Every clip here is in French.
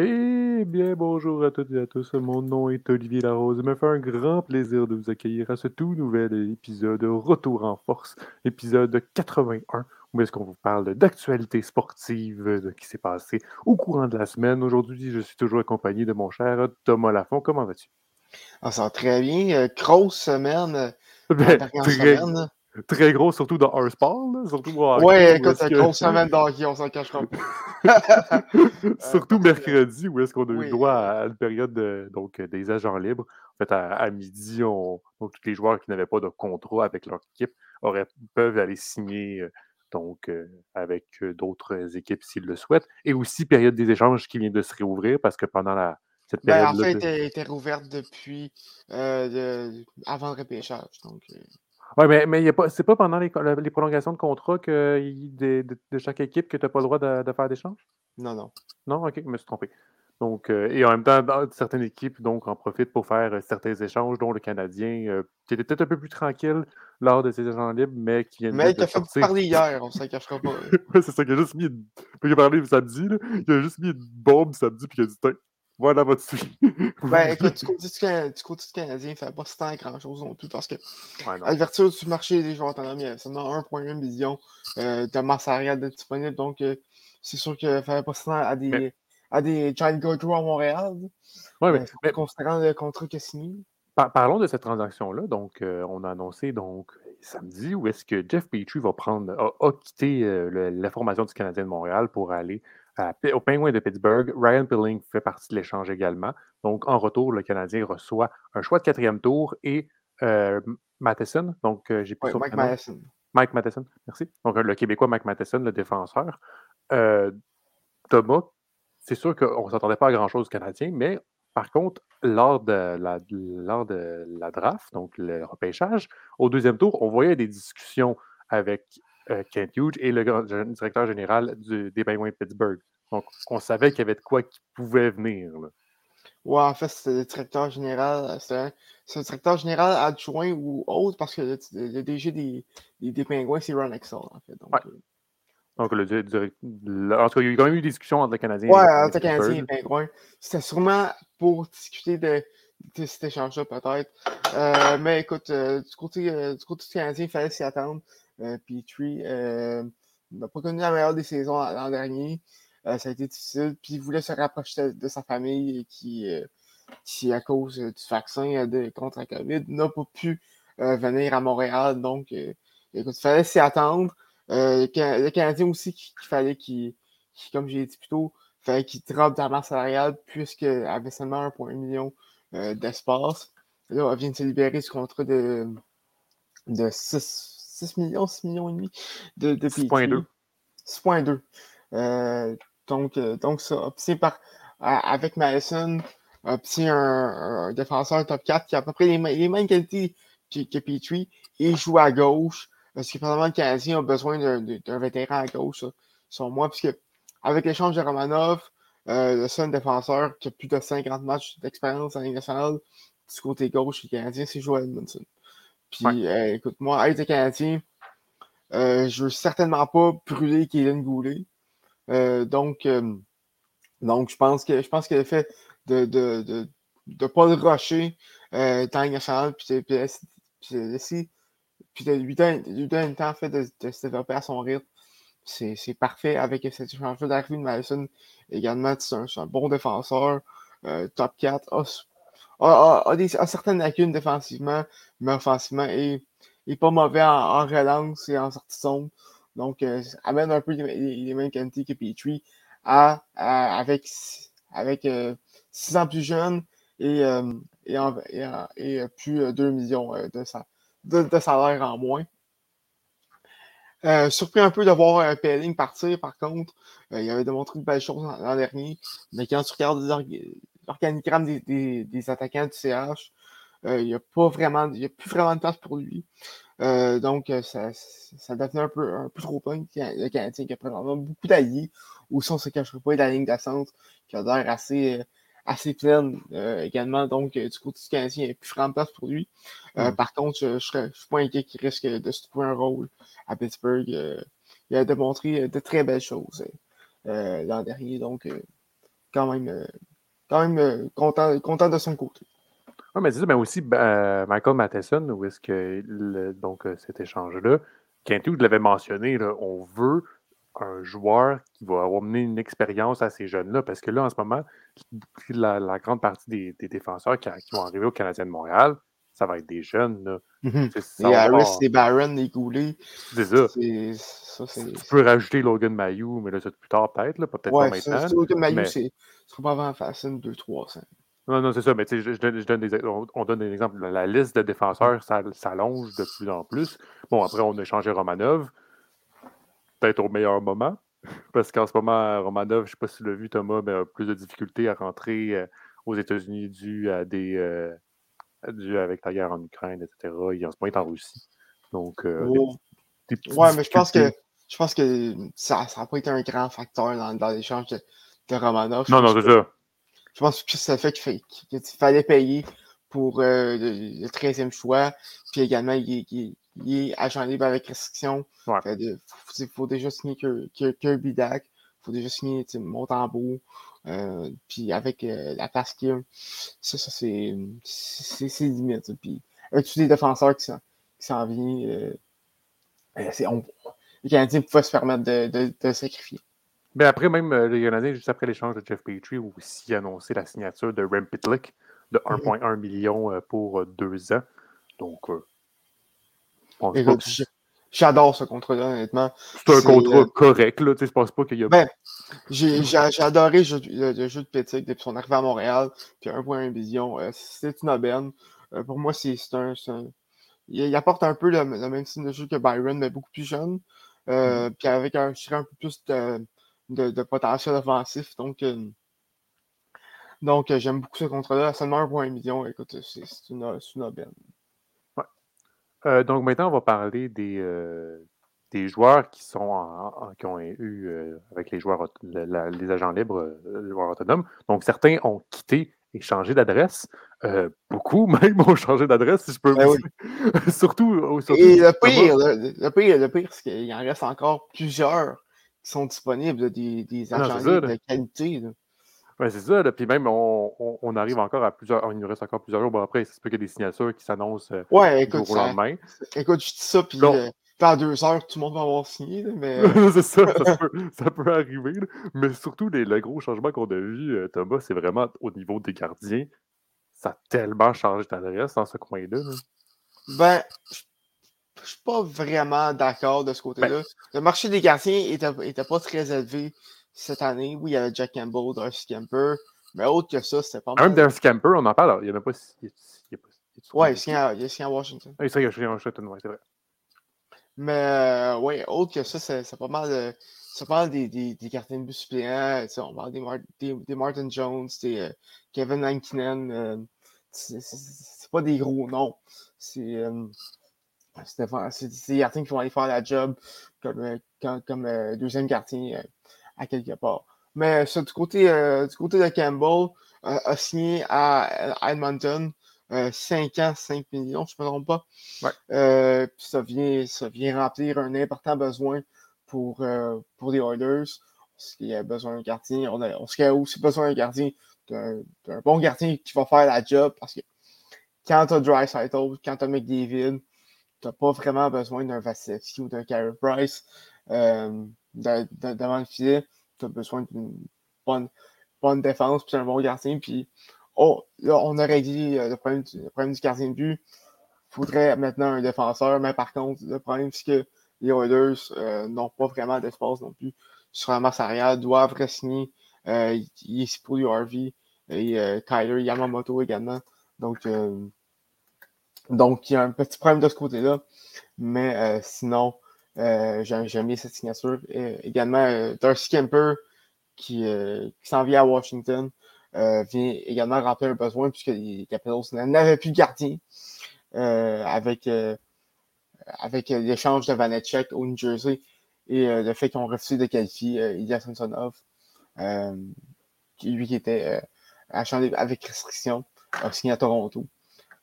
Eh bien, bonjour à toutes et à tous. Mon nom est Olivier Larose. Il me fait un grand plaisir de vous accueillir à ce tout nouvel épisode Retour en force, épisode 81, où est-ce qu'on vous parle d'actualité sportive de qui s'est passé au courant de la semaine. Aujourd'hui, je suis toujours accompagné de mon cher Thomas Lafont. Comment vas-tu? Ah, ça va très bien. Euh, grosse semaine. euh, Ben, très, semaine. Très gros, surtout dans Hearthstone, là, surtout hockey, Ouais, écoute, est-ce que- grosse semaine d'hockey, on s'en cachera pas. Surtout que- mercredi, où est-ce qu'on a eu Oui. droit à une période de- donc, euh, des agents libres. En fait, à, à midi, on, donc, tous les joueurs qui n'avaient pas de contrat avec leur équipe auraient, peuvent aller signer euh, donc, euh, avec euh, d'autres équipes s'ils le souhaitent. Et aussi, période des échanges qui vient de se réouvrir parce que pendant la, cette Ben, en fait, elle était, était rouverte depuis euh, de- avant le repêchage. Donc, Ouais, mais, mais y a pas, c'est pas pendant les, les prolongations de contrat que, de, de- de chaque équipe que tu n'as pas le droit de, de faire d'échange? non, non. Non, ok, je me suis trompé. Donc, euh, et en même temps, dans- certaines équipes donc, en profitent pour faire euh, certains échanges, dont le Canadien, euh, qui était peut-être un peu plus tranquille lors de ses échanges libres, mais qui vient Mais juste il a de fait sortir. parler hier, on s'en cachera pas. Ouais, c'est ça, il a juste mis une... Il a parlé samedi, là, il a juste mis une bombe samedi, puis il a dit voilà votre suite. Ben, écoute, du côté du, Can- du côté du Canadien, il ne fait pas tant grand-chose non plus parce que Ouais, l'ouverture du marché des joueurs autonomes, il seulement 1,1 million euh, de masse salariale disponible. Donc, euh, c'est sûr qu'il ne fallait pas tant à des, Mais- à des Giant Gojo à Montréal. Mais- euh, mais considérant le contrat qu'il a signé. Par- parlons de cette transaction-là. Donc, on a annoncé donc samedi où est-ce que Jeff Petrie va prendre, a, a quitté la formation du Canadien de Montréal pour aller à au Penguin de Pittsburgh. Ryan Pilling fait partie de l'échange également. Donc, en retour, le Canadien reçoit un choix de quatrième tour et euh, Matheson. Donc, euh, j'ai plus son Mike. Madison. Mike Matheson, merci. Donc, le Québécois Mike Matheson, le défenseur. Euh, Thomas, c'est sûr qu'on ne s'attendait pas à grand-chose du Canadien, mais par contre, lors de, la, lors de la draft, donc le repêchage, au deuxième tour, on voyait des discussions avec euh, Kent Hughes et le grand- le directeur général du- des Penguins de Pittsburgh. Donc, on savait qu'il y avait de quoi qui pouvait venir. là. Ouais, en fait, c'était le directeur général. C'est un, c'est un directeur général adjoint ou autre parce que le, le DG des, des, des Pingouins, c'est Ron Exel, en fait. Donc, Ouais. euh, Donc, le, en tout cas, il y a eu quand même eu des discussions entre le Canadien Ouais, et le entre Canadiens et. Pingouins. C'était sûrement pour discuter de cet échange-là, peut-être. Euh, mais écoute, euh, du, côté, euh, du côté du Canadien, il fallait s'y attendre. Petrie n'a pas connu la meilleure des saisons l'an dernier. Ça a été difficile. Puis il voulait se rapprocher de, sa famille qui, qui, à cause du vaccin de, contre la COVID, n'a pas pu venir à Montréal. Donc, écoute, il fallait s'y attendre. Le Can- le Canadien aussi, qu'il fallait qu'il, qu'il, comme j'ai dit plus tôt, fallait qu'il drop dans la salariale puisqu'il avait seulement 1,1 million euh, d'espace. Là, on vient de se libérer du contrat de, de 6, 6 millions, 6 millions et demi de, de 6.2. 6.2. Euh, donc, euh, donc, ça, par, avec Madison, obtient un, un défenseur top 4 qui a à peu près les, mêmes- les mêmes qualités que, que Petrie et joue à gauche. Parce que probablement le Canadien a besoin d'un- vétéran à gauche, selon moi, puisque avec l'échange de Romanov, euh, le seul défenseur qui a plus de 50 matchs d'expérience en Ligue nationale du côté gauche du Canadien, c'est Joel Edmondson. Puis, Ouais. euh, écoute, moi, être Canadien, euh, je veux certainement pas brûler Kaylin Goulet. Euh, donc, donc, je pense que je pense que le fait de de, de, de pas le rusher dans la Ligue nationale, puis de, puis puis de laisser- puis de lui donner, le temps fait, de, de se développer à son rythme, c'est parfait avec cet échange d'arrivée de Madison. Également, c'est un, bon défenseur, euh, top 4, a, a, a- certaines lacunes défensivement, mais offensivement, et est pas mauvais en, relance et en sortie zone. Donc, euh, amène un peu les, mêmes qualités que Petrie à, avec, avec 6 ans plus jeune et, euh, et, en- euh, plus euh, 2 millions euh, de, de, de salaire en moins. Euh, surpris un peu de voir euh, Pelling partir, par contre. Euh, il avait démontré de belles choses l'an dernier. Mais quand tu regardes l'org- l'organigramme des, des- des attaquants du CH, euh, il n'y a pas vraiment, il a plus vraiment de place pour lui. Euh, donc, ça, ça devenait un peu, un peu trop plein. Le Canadien qui a présentement beaucoup d'alliés. Ou si on se cacherait pas de la ligne d'ascente qui a l'air assez, assez pleine euh, également. Donc, euh, du côté du Canadien, il n'y a plus de place pour lui. Euh, Mm. Par contre, je ne suis pas inquiet qu'il risque de se trouver un rôle à Pittsburgh. Il a démontré de très belles choses l'an dernier. Donc, quand même, quand même content, content de son côté. Oui, mais c'est ça, mais aussi ben, Michael Matheson, où est-ce que donc cet échange-là, Quintou l'avait mentionné, là, on veut un joueur qui va amener une expérience à ces jeunes-là, parce que là, en ce moment, la, grande partie des, défenseurs qui, vont arriver au Canadien de Montréal, ça va être des jeunes. Là. Mm-hmm. Les Harris, les Barron, les Goulet. C'est ça. tu peux rajouter Logan Mayou, mais là, c'est plus tard, peut-être. Peut-être pas maintenant. Logan Mayou, c'est pas avant facile 2-3 Non, non, c'est ça, mais je, donne, je donne des, on, donne des exemples. La, liste de défenseurs s'allonge de plus en plus. Bon, après, on a changé Romanov peut-être au meilleur moment. Parce qu'en ce moment, Romanov, je ne sais pas si tu l'as vu, Thomas, mais a plus de difficultés à rentrer euh, aux États-Unis dû à des. Euh, dû avec la guerre en Ukraine, etc. Il en ce moment est en Russie. Donc, euh, oh. ouais, mais je pense que je pense que ça n'a pas été un grand facteur dans, dans l'échange de, de, Romanov. Non, non, c'est ça. Je pense que ça fait qu'il fallait payer pour le, 13e choix. Puis également, il, il, il est agent libre avec restriction. Il faut, déjà signer Kirby Dak. Il faut déjà signer Montembeau. Euh, puis avec euh, la place qu'il a, ça, ça c'est limite. Puis avec tous les défenseurs qui s'en viennent, euh, on, les Canadiens pouvaient se permettre de, de, de sacrifier. Mais après, même les Canadiens, juste après l'échange de Jeff Petrie, ont aussi annoncé la signature de Rem Pitlick de 1,1 mm-hmm. million pour deux ans. Donc, J'adore ce contrat-là, honnêtement. C'est un contrat euh, correct, là. Tu sais, je pense pas qu'il y a. Ben, j'ai adoré le jeu, de Pétique depuis son arrivée à Montréal. Puis 1.1 vision. Euh, c'est une aubaine. Euh, pour moi, c'est un, il, apporte un peu le, même style de jeu que Byron, mais beaucoup plus jeune. Mm-hmm. Puis avec un, je un peu plus de, de, potentiel offensif. Donc, donc j'aime beaucoup ce contrat-là. Seulement 1.1 million, écoute, c'est une, une aubaine. Euh, donc maintenant, on va parler des, euh, des joueurs qui sont qui ont eu euh, avec les joueurs les agents libres, les joueurs autonomes. Donc certains ont quitté et changé d'adresse. beaucoup même ont changé d'adresse, si je peux ben surtout, surtout, Et le pire, le, pire, le pire, c'est qu'il en reste encore plusieurs qui sont disponibles, des, des agents libres de qualité. C'est ça. Puis même, on, arrive encore à plusieurs. Il nous reste encore plusieurs jours. Bon, après, c'est peut qu'il y a des signatures qui s'annoncent euh, ouais, écoute, au lendemain. Écoute, je dis ça, puis euh, dans deux heures, tout le monde va avoir signé. mais... Euh, c'est ça, ça peut, arriver. Mais surtout, les, le gros changement qu'on a vu, Thomas, c'est vraiment au niveau des gardiens. Ça a tellement changé d'adresse dans ce coin-là. Ben, je suis pas vraiment d'accord de ce côté-là. Ben le marché des gardiens était, était pas très élevé cette année. Oui, il y avait Jack Campbell, Darcy Camper, mais autre que ça, c'était pas mal. Même Darcy Camper, on en parle, il n'y en a pas. Il, il, ouais, il y a Washington. Oui, c'est vrai, il y a Washington, ouais, c'est vrai. Mais euh, oui, autre que ça, c'est pas mal de. Ça parle des, des, des gardiens de but suppléants. On parle des, des, Martin Jones, des euh, Kevin Lankinen. Euh, c'est pas des gros noms. C'est des gardiens qui vont aller faire la job comme, comme, comme deuxième gardien à quelque part. Mais ça, du, côté, euh, du côté de Campbell, euh, a signé à, Edmonton 5 euh, ans, 5 millions, je ne me trompe pas. Ouais. puis ça vient, ça vient remplir un important besoin pour, pour les Oilers. Parce qu'il y a besoin d'un gardien. On, a, on a aussi besoin d'un gardien, d'un bon gardien qui va faire la job. Parce que quand tu as Dry quand tu as McDavid, tu n'as pas vraiment besoin d'un Vasilevski ou d'un Carey Price devant le filet, tu as besoin d'une bonne, défense, puis un bon gardien. Puis, oh, là, on a réglé euh, le problème, du, le du gardien de but. Il faudrait maintenant un défenseur, mais par contre, le problème, c'est que les Oilers euh, n'ont pas vraiment d'espace non plus sur la masse arrière, doivent re-signer euh, pour Harvey et euh, Kyler Yamamoto également. Donc, euh, donc, il y a un petit problème de ce côté-là. Mais sinon, euh, J'aime bien cette signature. Également, euh, Darcy Kemper, qui, euh, qui s'en vient à Washington, vient également remplir un besoin puisque les Capitals n'avaient plus de gardien avec, avec l'échange de Vanetchek au New Jersey et le fait qu'ils ont refusé de qualifier Ilya Samsonov, lui qui était avec restriction, a signé à Toronto.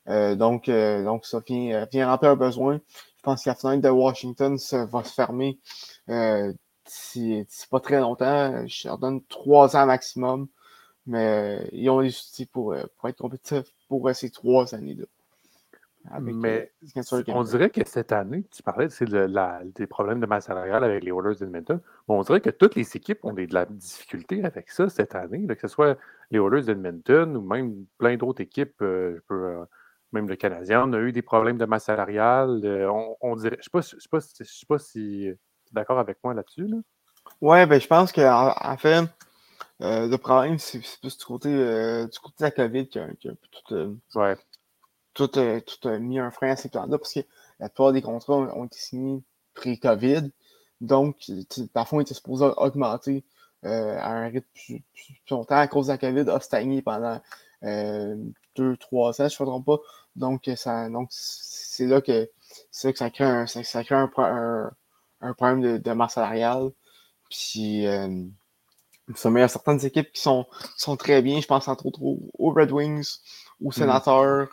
donc, donc, ça vient, vient remplir un besoin pense que la fenêtre de Washington va se fermer euh, c'est pas très longtemps. Je leur donne trois ans maximum. Mais ils ont les outils pour, pour être compétitifs pour ces trois années-là. Mais on dirait que cette année, tu parlais des problèmes de masse salariale avec les Oilers d'Edmonton. On dirait que toutes les équipes ont de la difficulté avec ça cette année, que ce soit les Oilers d'Edmonton ou même plein d'autres équipes, euh, euh, même le Canadien, on a eu des problèmes de masse salariale. Euh, on, dirait, je ne sais, pas si tu es d'accord avec moi là-dessus. Oui, ben, je pense qu'en en fait, le problème, c'est plus du côté, du côté de la COVID qui a, qui a tout, ouais tout, mis un frein à ces plans-là parce que la plupart des contrats ont, été signés pré-COVID. Donc, parfois, on était supposé augmenter euh, à un rythme plus, longtemps à cause de la COVID, a stagné pendant euh, deux, trois ans, je ne me trompe pas. Donc, ça, donc c'est là que c'est que ça crée un, ça, crée un, un, problème de, de, masse salariale. Puis, euh, il y a certaines équipes qui sont, sont très bien. Je pense entre autres aux, Red Wings, aux mm. Sénateurs,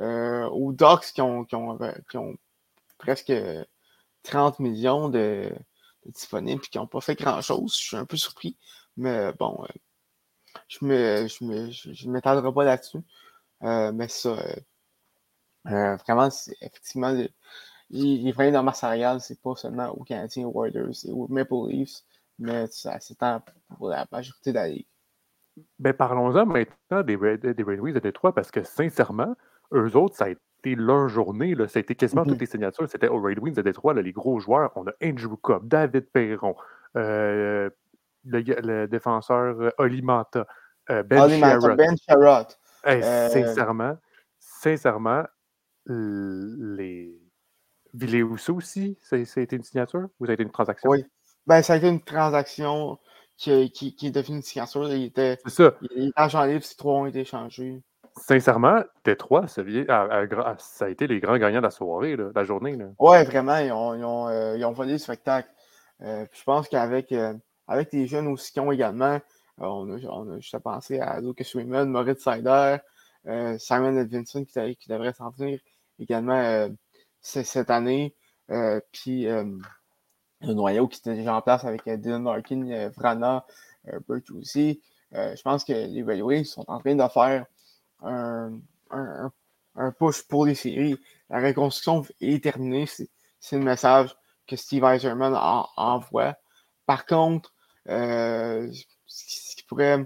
euh, aux Ducks qui ont, qui ont, qui ont presque 30 millions de, disponibles et qui n'ont pas fait grand-chose. Je suis un peu surpris. Mais bon, euh, je ne je me, je, m'étalerai pas là-dessus. Euh, mais ça, vraiment, effectivement, les, les problèmes dans ma salariale, c'est pas seulement aux Canadiens, aux Warriors et aux Maple Leafs, mais ça s'étend pour la majorité de la Ligue. Ben, parlons-en maintenant des Red, des Red Wings de Détroit parce que sincèrement, eux autres, ça a été leur journée. Là. Ça a été quasiment toutes mm-hmm. les signatures. C'était au Red Wings de Détroit, les gros joueurs. On a Andrew Cobb, David Perron, euh, le, défenseur euh, Olimanta, euh, Ben Sherrod. Ben Sherrod. sincèrement, sincèrement, les. Villéoussou aussi, ça, a été une signature ou ça a été une transaction? Oui. Ben, ça a été une transaction qui, qui, qui est devenue une signature. Il était, c'est ça. Agent libre, ces trois ont été échangés sincèrement, Détroit, ça, ça, a été les grands gagnants de la soirée, la journée. Oui, vraiment, ils ont, ils, ont, euh, ils ont, volé le spectacle. Euh, je pense qu'avec euh, avec les jeunes aussi qui ont également, on a, on, a, juste à penser à Lucas Raymond, Moritz Sider, Simon Edvinson qui, qui, devrait s'en venir également cette année. puis le noyau qui était déjà en place avec Dylan Larkin, Vrana, Bert aussi. je pense que les Railways sont en train de faire un, push pour les séries. La reconstruction est terminée. C'est le message que Steve Eiserman envoie. Par contre, euh, ce qui pourrait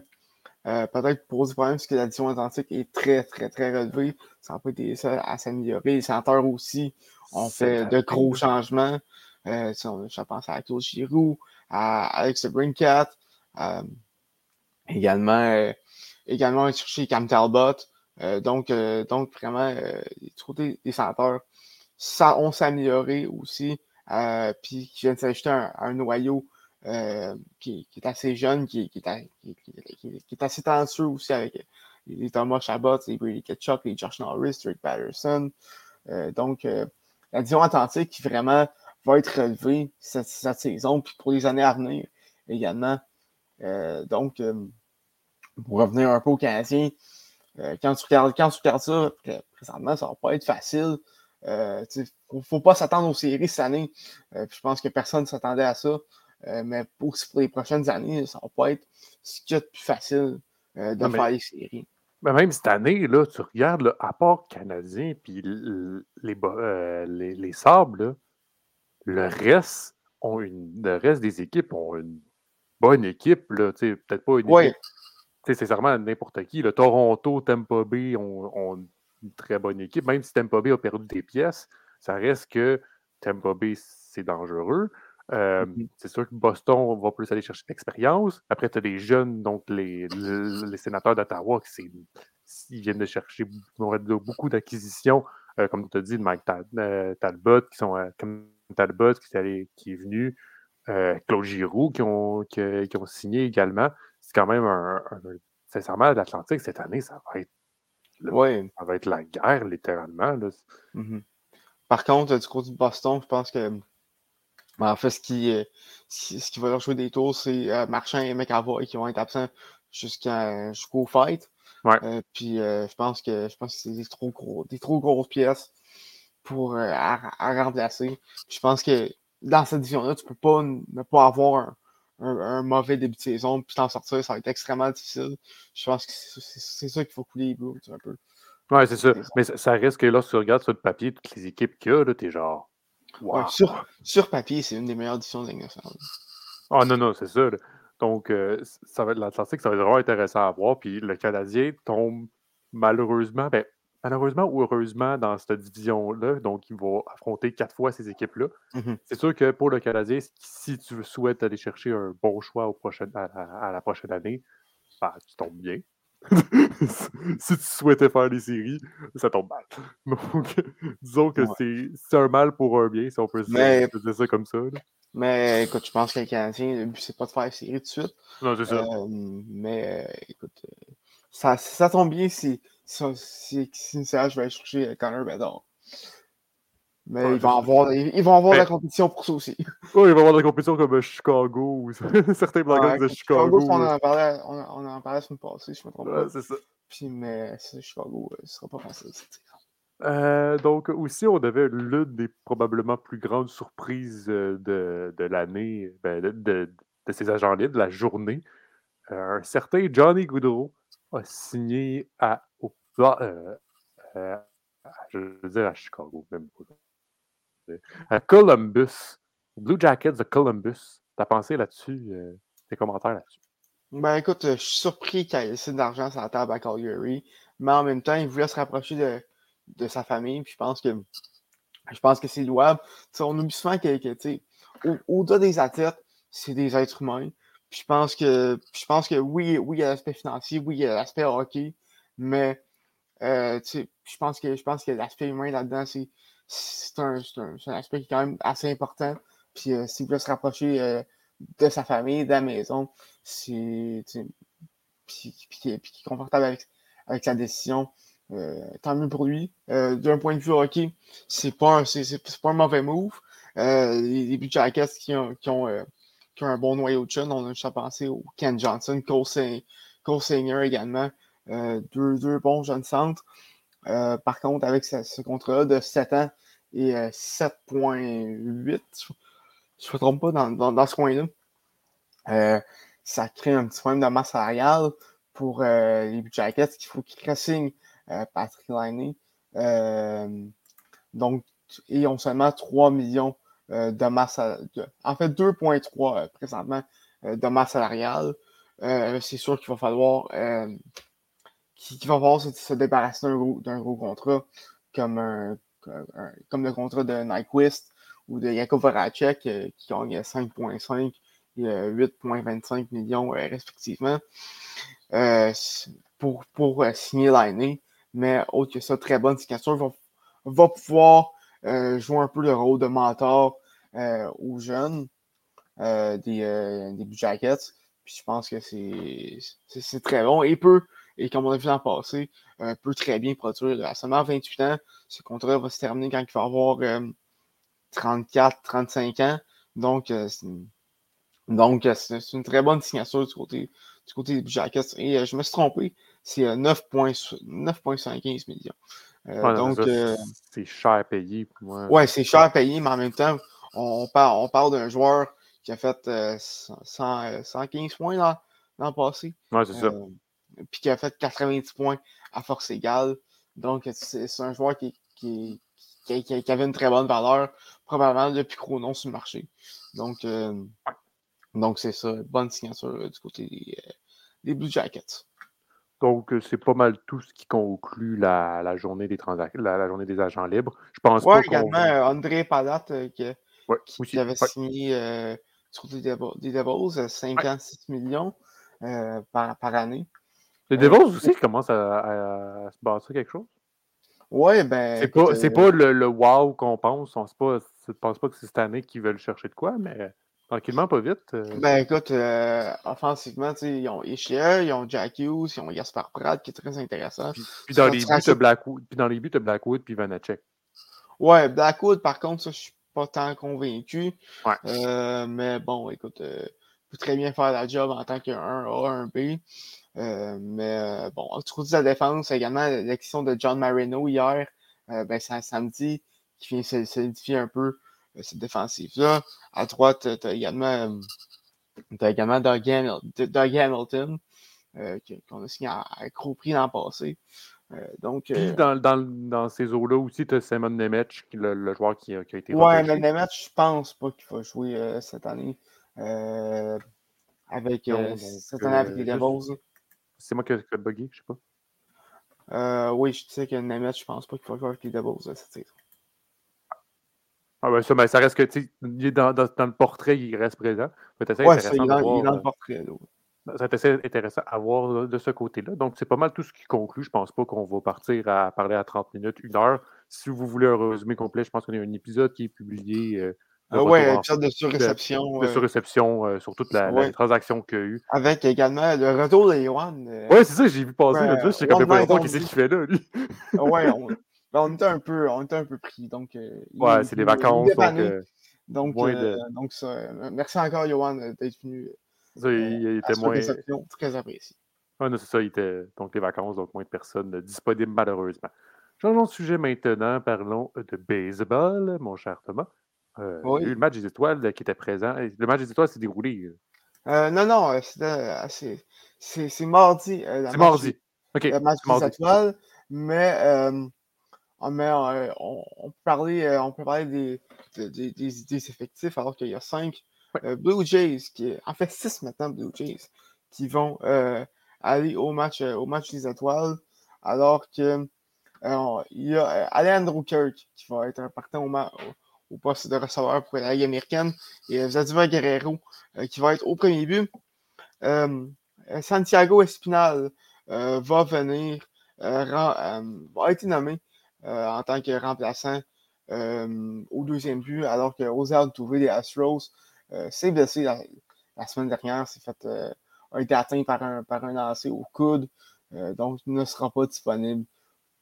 euh, peut-être poser problème, c'est que la division atlantique est très, très, très relevée. Ça n'a pas été ça à s'améliorer. Les centres aussi ont fait de gros changements. Euh, je pense à Claude Giroux, à Alex Brinkat, euh, également également chercher Cam Talbot. Euh, donc, euh, donc, vraiment, euh, les des centres ça ont s'améliorer aussi. puis qui viennent s'ajouter un, un, noyau qui, qui, est assez jeune, qui, est, assez talentueux aussi avec les Thomas Chabot, les Brady Ketchuk, les Josh Norris, Rick Patterson. donc, la division atlantique qui vraiment va être relevée cette, saison, puis pour les années à venir également. donc, pour revenir un peu aux Canadiens, euh, quand, tu regardes, ça, présentement, ça va pas être facile. Euh, il ne faut pas s'attendre aux séries cette année. Euh, je pense que personne ne s'attendait à ça. Mais pour, pour, les prochaines années, ça va pas être ce qu'il y a de plus facile de faire les séries. Mais même cette année, là, tu regardes, là, à part Canadien puis les, les, les, Sables, le reste ont une, le reste des équipes ont une bonne équipe. Peut-être pas une équipe c'est sincèrement, n'importe qui. Le Toronto, Tampa Bay ont, une très bonne équipe. Même si Tampa Bay a perdu des pièces, ça reste que Tampa Bay, c'est dangereux. Euh, mm-hmm. C'est sûr que Boston va plus aller chercher l'expérience. Après, tu as des jeunes, donc les, les, sénateurs d'Ottawa, qui ils viennent de chercher beaucoup d'acquisitions, euh, comme tu as dit, de Mike euh, Talbot, qui sont comme Talbot qui est, allé, qui est venu, Claude Giroux, qui ont, qui ont signé également c'est quand même un, sincèrement, l'Atlantique, cette année, ça va être ça va être la guerre, littéralement. Mm-hmm. Par contre, du côté de Boston, je pense que ben, en fait, ce qui, euh, ce qui va leur jouer des tours, c'est euh, Marchand et McAvoy qui vont être absents jusqu'à jusqu'au fight. Euh, puis je pense que je pense que c'est des trop gros, des trop grosses pièces pour à, remplacer. je pense que dans cette division-là, tu peux pas ne pas avoir un, un, mauvais début de saison, puis t'en sortir, ça va être extrêmement difficile. Je pense que c'est ça qu'il faut couler les Blues un peu. Ouais, c'est ça. Mais ça, reste que si tu regardes sur le papier toutes les équipes qu'il y a, t'es genre. Sur, sur, papier, c'est une des meilleures éditions de. Ah non, non, c'est ça. Donc, euh, ça va être l'Atlantique, ça va être vraiment intéressant à voir. Puis le Canadien tombe malheureusement, ben, malheureusement ou heureusement dans cette division-là. Donc, il va affronter quatre fois ces équipes-là. Mmh c'est sûr que pour le Canadien, si tu souhaites aller chercher un bon choix au prochain, à, la prochaine année, ben, tu tombes bien. si tu souhaitais faire des séries, ça tombe mal. Donc, disons que c'est un mal pour un bien, si on peut, dire ça comme ça. Mais écoute, je pense que le Canadien, le but, c'est pas de faire des séries tout de suite. Non, c'est ça. Euh, mais écoute, euh, ça, ça tombe bien si, si, si, si je vais aller chercher Connor Bedard. Mais ils, vont avoir, ils, vont avoir, la compétition pour ça aussi. Oui, ils vont avoir la compétition comme Chicago ou certains Blackhawks de Chicago. on, en parlait, on, on en parlait la semaine passée, je me trompe ouais, c'est ça. Puis, mais Chicago, ce ne sera pas facile. Euh, donc, aussi, on avait l'une des probablement plus grandes surprises euh, de, de l'année, ben, de, de, de, ces agents libres, de la journée. Euh, un certain Johnny Goudreau a signé à, au, euh, euh, je veux dire à Chicago, même à Columbus, Blue Jackets de Columbus. T'as pensé là-dessus, euh, tes commentaires là-dessus? Ben écoute, je suis surpris qu'il ait assez d'argent sur la table à Calgary, mais en même temps, il voulait se rapprocher de, de sa famille, puis je pense que je pense que c'est louable. on oublie souvent que, que au-delà des athlètes, c'est des êtres humains. Puis je pense que je pense que oui, oui, il y a l'aspect financier, oui, il y a l'aspect hockey, mais euh, je pense que je pense que l'aspect humain là-dedans, c'est c'est un, un, aspect qui est quand même assez important. Puis euh, s'il veut se rapprocher euh, de sa famille, de la maison, c'est. Puis, puis, qui est confortable avec, avec sa décision, euh, tant mieux pour lui. D'un point de vue hockey, c'est pas, un, pas un mauvais move. les, les Jackets qui ont, qui ont, qui ont un bon noyau de jeunes, on a déjà pensé au Ken Johnson, Cole, Singer également. deux, deux bons jeunes centres. Euh, par contre, avec ce, contrat de 7 ans et 7.8, euh, je ne me trompe pas dans, ce coin-là, euh, ça crée un petit problème de masse salariale pour les Jackets qu'il faut qu'ils signent Patrick Liney. donc, ils ont seulement 3 millions de masse, en fait 2,3 présentement de masse salariale. c'est sûr qu'il va falloir qui, va falloir se, débarrasser d'un gros, contrat comme, comme, le contrat de Nyquist ou de Jakub Voracek euh, qui gagne 5,5 et 8,25 euh, millions euh, respectivement pour, pour signer l'année. Mais autre que ça, très bonne signature, va, va pouvoir jouer un peu le rôle de mentor aux jeunes des, des Jackets. Puis je pense que c'est très bon et peut et comme on a vu l'an passé, euh, peut très bien produire. À seulement 28 ans, ce contrat va se terminer quand il va avoir 34, euh, 35 ans. Donc, euh, donc c'est une très bonne signature du côté, du côté des Jackets. Et je me suis trompé, c'est 9,75 millions. donc, c'est cher payé pour moi. Ouais, c'est cher payé, mais en même temps, on, parle, on parle d'un joueur qui a fait 115 points l'an passé. Ouais, c'est ça puis qui a fait 90 points à force égale. Donc, c'est un joueur qui, qui, qui, avait une très bonne valeur, probablement depuis Chronon sur le marché. Donc, euh, donc c'est ça, bonne signature euh, du côté des, euh, Blue Jackets. Donc, c'est pas mal tout ce qui conclut la, la journée des la, la, journée des agents libres. Je pense ouais, également André Palat qui, qui, avait signé sur des, Devils, 56 millions par, par année. Les Devils aussi commencent à, se bâtir quelque chose. Oui, ben. C'est pas, c'est pas le, le wow qu'on pense. On ne pense pas que c'est cette année qu'ils veulent chercher de quoi, mais tranquillement, pas vite. Euh. Ben écoute, euh, offensivement, ils ont Ishier, ils ont Jack Hughes, ils ont Jasper Pratt qui est très intéressant. Puis, dans, les buts, de Blackwood, puis dans les buts, de Blackwood puis Vanacek. Ouais, Blackwood, par contre, ça, je suis pas tant convaincu. Ouais. Euh, mais bon, écoute, il peut très bien faire la job en tant qu'un A, un B. Euh, mais euh, bon, tu côté de la défense, également l'action de John Marino hier, euh, ben, c'est un samedi qui vient solidifier un peu cette défensive-là. À droite, tu as également as également Doug, Hamilton, qu'on a signé à, gros prix l'an passé. donc, Puis dans, dans, dans ces eaux-là aussi, tu as Simon Nemec, le, le, joueur qui a, qui a été Ouais, mais Nemec, je pense pas qu'il va jouer cette année. avec, cette année avec les Devils. C'est moi qui ai bugué, je sais pas. Euh, oui, je sais que Nemeth, je pense pas qu'il va jouer avec les Devils cette saison. Ah ben ça, mais ça reste que, tu sais, dans, dans, dans, le portrait, il reste présent. Ouais, ouais ça, il, est dans, il est dans le portrait. Là. Ça assez intéressant à voir de ce côté-là. Donc, c'est pas mal tout ce qui conclut. Je pense pas qu'on va partir à parler à 30 minutes, une heure. Si vous voulez un résumé complet, je pense qu'on a un épisode qui est publié euh, ah un épisode de surréception. De, de surréception euh, sur toute la, ouais. la transaction qu'il y a eu. Avec également le retour de Yohan. Euh, ouais, c'est ça, j'ai vu passer. Là, je sais quand même pas qu'est-ce qu'il fait là, lui? ouais, on, ben, on, était un peu, on était un peu pris. Donc, euh, ouais, c'est des vacances. Donc, donc, de... donc ça, merci encore, Yohan, d'être venu. Ça, il, il était moins. Très apprécié. Ouais, c'est ça, il était. Donc, les vacances, donc moins de personnes disponibles, malheureusement. Changeons de sujet maintenant. Parlons de baseball, mon cher Thomas. Euh, oui. Le match des étoiles qui était présent. Le match des étoiles s'est déroulé. Euh, non, non, c'est mardi. c'est mardi. OK. Le match des étoiles. Mais, euh, mais on, on, peut parler, on peut parler des, des, des, des effectifs alors qu'il y a cinq ouais. Blue Jays, qui, en fait six maintenant Blue Jays, qui vont aller au match, au match des étoiles. Alors que il y a Alejandro Kirk qui va être un partant au, match au poste de receveur pour la Ligue américaine. Et Vladimir Guerrero euh, qui va être au premier but. Euh, Santiago Espinal euh, va venir, va être nommé en tant que remplaçant au deuxième but, alors que Rosal Touvé des Astros s'est blessé la, semaine dernière, s'est fait, a été atteint par un, par un lancer au coude, donc ne sera pas disponible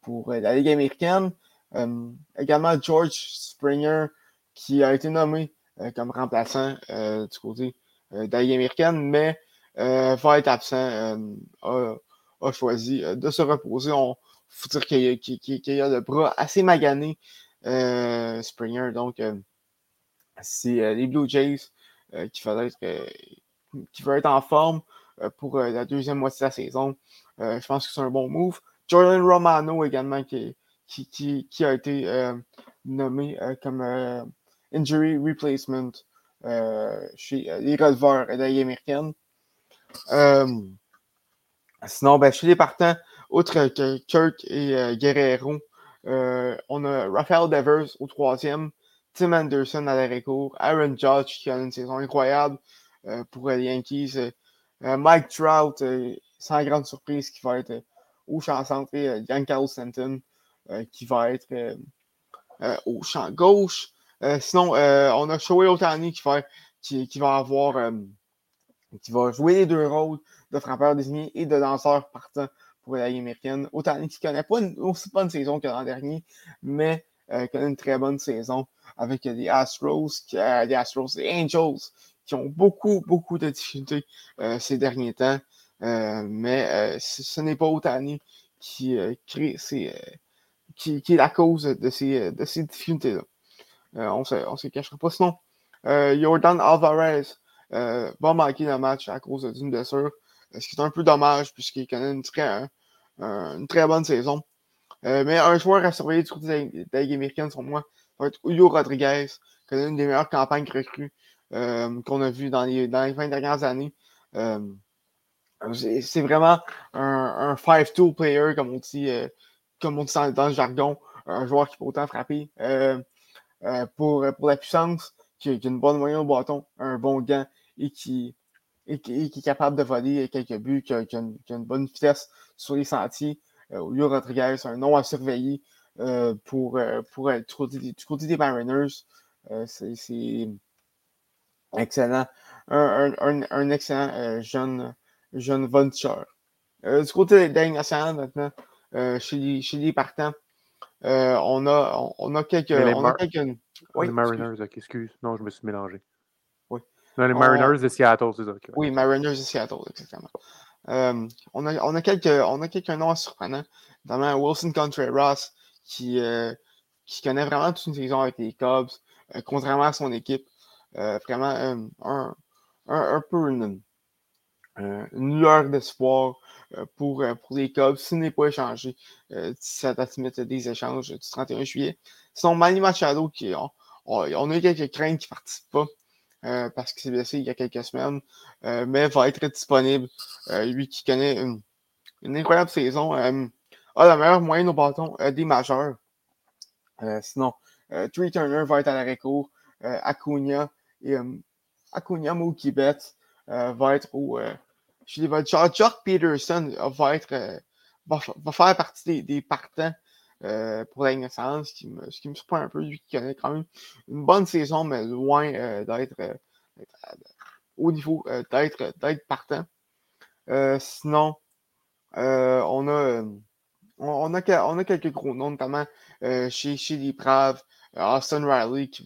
pour la Ligue américaine. également George Springer qui a été nommé euh, comme remplaçant euh, du côté euh, de la américaine, mais va être absent, a, choisi de se reposer. On faut dire qu'il y, a le bras assez magané, Springer. Donc, c'est les Blue Jays qui, va être, qui va être en forme pour la deuxième moitié de la saison. je pense que c'est un bon move. Jordan Romano également qui, qui a été nommé comme injury replacement euh, chez euh, les releveurs de la américaine. Euh, sinon, ben, chez les partants, outre que Kirk et Guerrero, on a Rafael Devers au troisième, Tim Anderson à l'arrêt court, Aaron Judge qui a une saison incroyable pour les Yankees, Mike Trout, sans grande surprise, qui va être au champ centre, et Giancarlo Stanton qui va être au champ gauche. Euh, sinon, euh, on a Shoei Otani qui va, qui, qui va avoir euh, qui va jouer les deux rôles de frappeur désigné et de danseur partant pour la Ligue américaine. Otani qui connaît pas une aussi bonne saison que l'an dernier, mais euh, connaît une très bonne saison avec les Astros, qui, euh, les Astros, les Angels, qui ont beaucoup, beaucoup de difficultés euh, ces derniers temps. mais ce n'est pas Otani qui crée qui, qui, est la cause de ces, de ces difficultés-là. Euh, on ne se cachera pas. Sinon, euh, Jordan Alvarez euh, va manquer le match à cause d'une blessure, ce qui est un peu dommage puisqu'il connaît une très, bonne saison. mais un joueur à surveiller du côté de la Ligue américaine, sur moi, va être Julio Rodriguez, qui connaît une des meilleures campagnes recrues qu'on a vues dans les, dans les 20 dernières années. c'est vraiment un, un 5-2 player, comme on dit, comme on dit dans, le jargon, un joueur qui peut autant frapper. Pour, pour la puissance, qui, a une bonne moyenne au bâton, un bon gant et qui, et qui, est capable de voler quelques buts, qui a, une, bonne vitesse sur les sentiers. Euh, Julio Rodriguez, un nom à surveiller euh, pour, euh, pour du côté, des Mariners. c'est excellent. Un, un, excellent jeune, jeune du côté des nationales maintenant, chez, les, chez les partants, euh, on, a, on, a quelques. Les, on a quelques... Oui, les Mariners, excuse. Non, je me suis mélangé. Oui. Non, les Mariners de Seattle, c'est ça. Okay. Oui, Mariners de Seattle, exactement. Euh, on, a, on, a quelques, on a quelques noms surprenants, notamment Wilson Contreras, qui, euh, qui connaît vraiment toute une saison avec les Cubs, contrairement à son équipe. Vraiment un, un, un, peu une, lueur d'espoir pour, pour les Cubs s'il n'est pas échangé d'ici à date des échanges du 31 juillet. Sinon, Manny Machado, qui, on, on, a eu quelques craintes qui ne participent pas. parce qu'il s'est blessé il y a quelques semaines, mais va être disponible. lui qui connaît une, incroyable saison, a la meilleure moyenne au bâton des majeurs. sinon, Trey Turner va être à la recours. Acuna et Acuna Mookie va être au. Je Jock Peterson va être. Va, faire partie des, partants pour la naissance, ce qui, me, surprend un peu, lui qui connaît quand même une bonne saison, mais loin d'être au niveau d'être partant. sinon, on a on, a, on a quelques gros noms, notamment chez, chez les Braves, Austin Riley qui,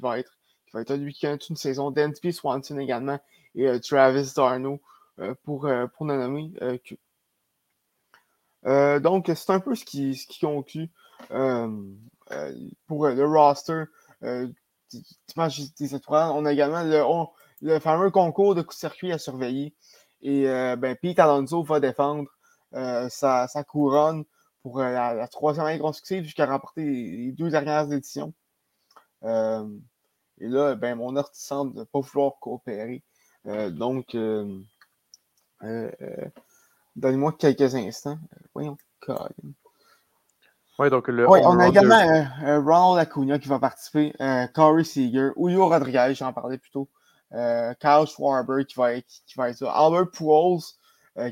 va être qui va être lui qui a une saison, Dansby Swanson également et Travis Darno pour, pour le nommer. donc, c'est un peu ce qui, ce qui conclut pour le roster des étoiles. On a également le, fameux concours de coups de circuit à surveiller. Et ben, Pete Alonso va défendre sa, sa, couronne pour euh, la, troisième année consécutive jusqu'à remporter les, deux dernières éditions. Euh, et là, ben, mon orti semble ne pas vouloir coopérer. Euh, donc, donnez-moi quelques instants. Voyons, Oui, donc le on a également Ronald Acuna qui va participer, Corey Seager, Julio Rodriguez, j'en parlais plus tôt, Kyle Schwarber qui va être, qui va être là, Albert Pujols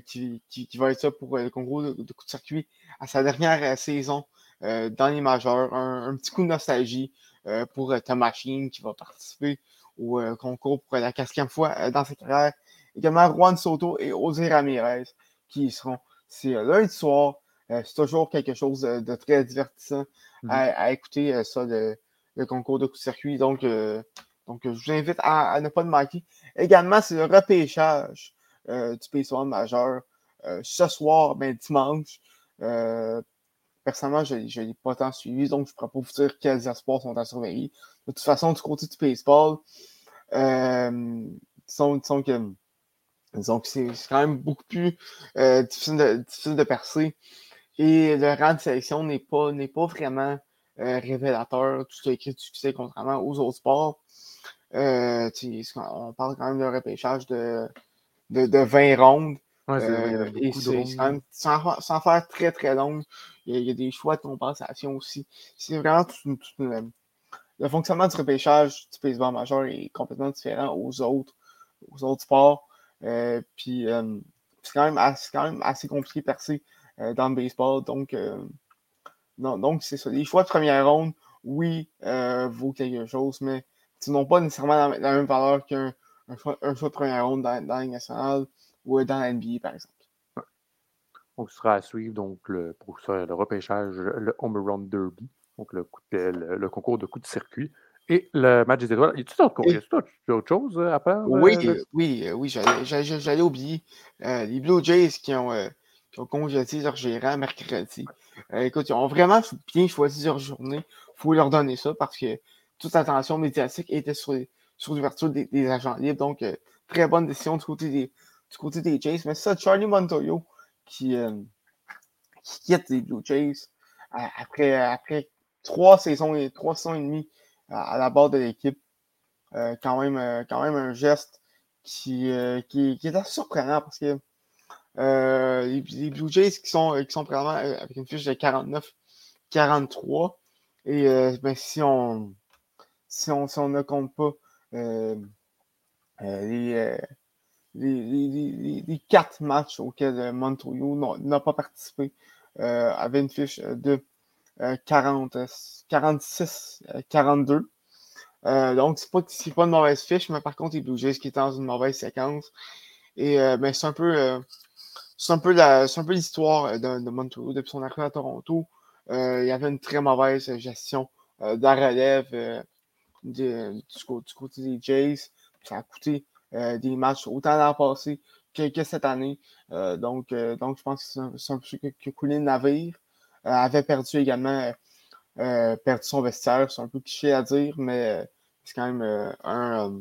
qui, qui, va être ça pour le concours de, de coup de circuit à sa dernière euh, saison euh, dans les majeurs. Un, petit coup de nostalgie euh, pour ta machine qui va participer au concours pour la quatrième fois dans sa carrière. Également Juan Soto et José Ramirez qui y seront. C'est lundi soir. c'est toujours quelque chose de, très divertissant mm-hmm. à, écouter ça, le, concours de coup de circuit. Donc, donc je vous invite à, ne pas le manquer. Également, c'est le repêchage du PSO majeur ce soir, ben, dimanche. Euh, personnellement, je ne l'ai pas tant suivi, donc je ne pourrais pas vous dire quels espoirs sont à surveiller. De toute façon, du côté du baseball, euh, disons, que, c'est quand même beaucoup plus euh, difficile, de, percer. Et le rang de sélection n'est pas, pas vraiment révélateur. Tout ce écrit de succès, contrairement aux autres sports. on parle quand même d'un repêchage de, de, de 20 rondes. Euh, et c'est quand même, sans, faire très très long, il y, a, des choix de compensation aussi. C'est vraiment tout, le fonctionnement du repêchage du baseball majeur est complètement différent aux autres, aux autres sports. Euh, puis euh, c'est quand, même assez, compliqué de percer dans le baseball. Donc, donc c'est ça. Les choix de première ronde, oui, vaut quelque chose, mais ils n'ont pas nécessairement la, même valeur qu'un choix, de première ronde dans, dans la nationale ou dans la NBA, par exemple. Ce sera à suivre donc, le, pour ça, le repêchage, le Home Run Derby, donc le, le, concours de coups de circuit. Et le match des étoiles. Y a-t-il autre, chose euh, à part? Oui, euh, oui, euh, oui, j'allais oublier. les Blue Jays qui ont, qui ont congédié leur gérant mercredi. écoute, ils ont vraiment bien choisi leur journée. Il faut leur donner ça parce que toute l'attention médiatique était sur, sur l'ouverture des, des, agents libres. Donc, très bonne décision du côté des, du côté des Jays. Mais ça, Charlie Montoyo qui, euh, qui quitte les Blue Jays après, après trois saisons et trois saisons et demie à, la barre de l'équipe. Euh, quand, même, euh, quand même un geste qui, qui, qui, est assez surprenant parce que les, Blue Jays qui sont, qui sont vraiment avec une fiche de 49-43. Et ben, si on si on, si on ne compte pas les, les, quatre matchs auxquels euh, Montoyo n'a pas participé euh, avait une fiche de 40, 46, 42. donc, c'est pas, pas une mauvaise fiche, mais par contre, les Blue Jays qui étaient dans une mauvaise séquence. Et c'est un peu un l'histoire de, de Montoyo depuis son arrivée à Toronto. il y avait une très mauvaise gestion de la relève du, côté des Jays. Ça a coûté euh, des matchs autant l'an passé que, cette année. Euh, donc, euh, donc, je pense que c'est un, peu que, que coulé le navire. Avait perdu également perdu son vestiaire. C'est un peu cliché à dire, mais c'est quand même un,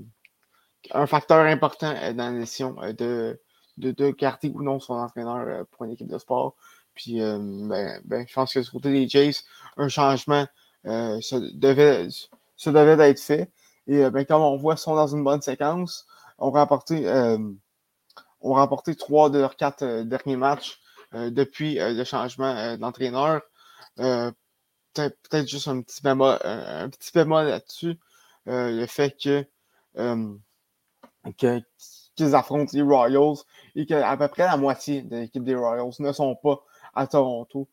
un facteur important dans la décision de, de, de garder ou non son entraîneur pour une équipe de sport. Puis, ben, ben, je pense que du côté des Jays, un changement ça devait, ça devait être fait. Et ben, comme on voit, ils sont dans une bonne séquence. On remporté, ont remporté trois de leurs quatre derniers matchs depuis le changement d'entraîneur. Peut-être juste un petit bémol, un petit bémol là-dessus. le fait que, qu'ils affrontent les Royals et qu'à peu près la moitié de l'équipe des Royals ne sont pas à Toronto,